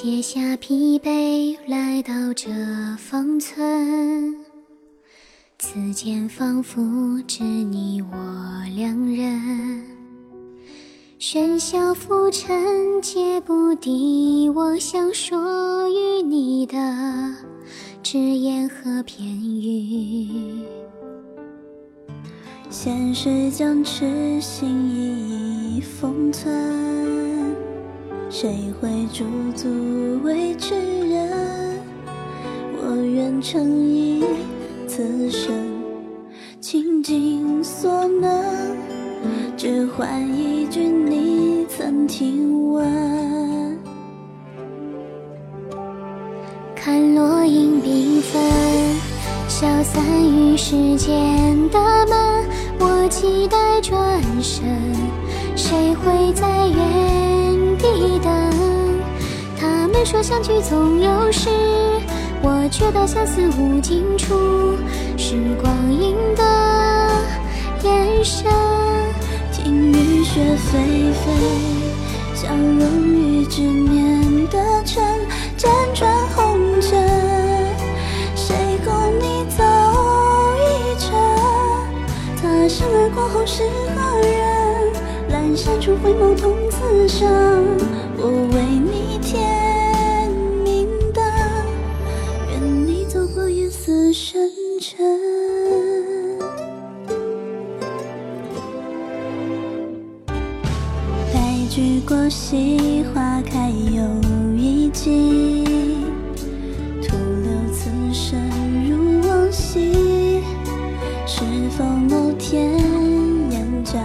卸下疲惫，来到这方村，此间仿佛只你我两人。喧嚣浮沉，皆不敌我想说与你的只言和片语。现实将痴心一一封存，谁会驻足为痴人？我愿诚意此生倾尽所能，只换一句你曾听闻。看落英缤纷，消散于时间的门。我期待转身，谁会在远原地等？他们说相聚总有时，我觉得相思无尽处。时光阴的眼神，听雨雪霏霏，相融于执念的尘，辗转红尘，谁共你走一程？他生而过后是何人？阑珊处回眸同此生，我为你添明灯，愿你走过夜色深沉。白驹过隙，花开又一季。徒留此生如往昔，是否某天眼角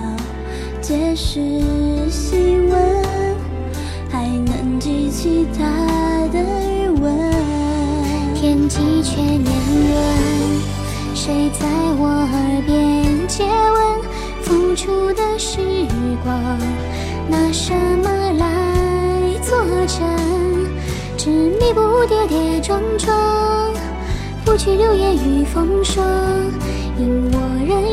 皆是几阙年轮，谁在我耳边接吻？付出的时光，拿什么来作证？执迷不跌跌撞撞，不惧流言与风霜，因我仍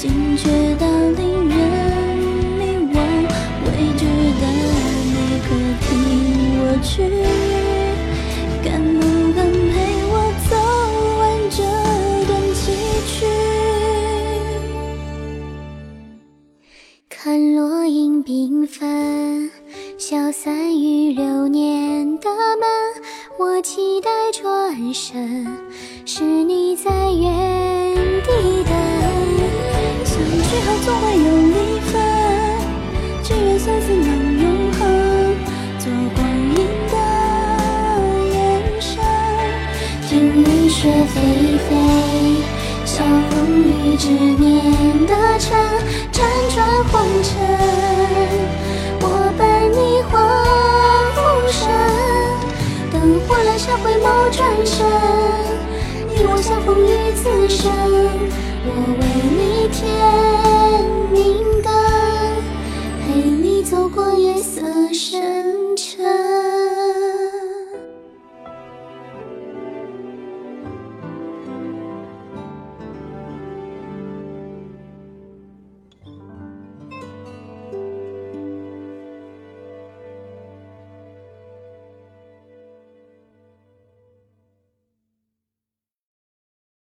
惊觉到令人迷惘。未知的你可听我去？敢不敢陪我走完这段崎岖？看落英缤纷，消散于流年的门。我期待转身，是你在远。后总会有离分，只愿相思能永恒。做光阴的眼神，听雨雪霏霏，相融于执念的尘，辗转红尘。我伴你换浮生，灯火阑珊回眸转身，你我相逢于此生。我为你添明灯，陪你走过夜色深沉。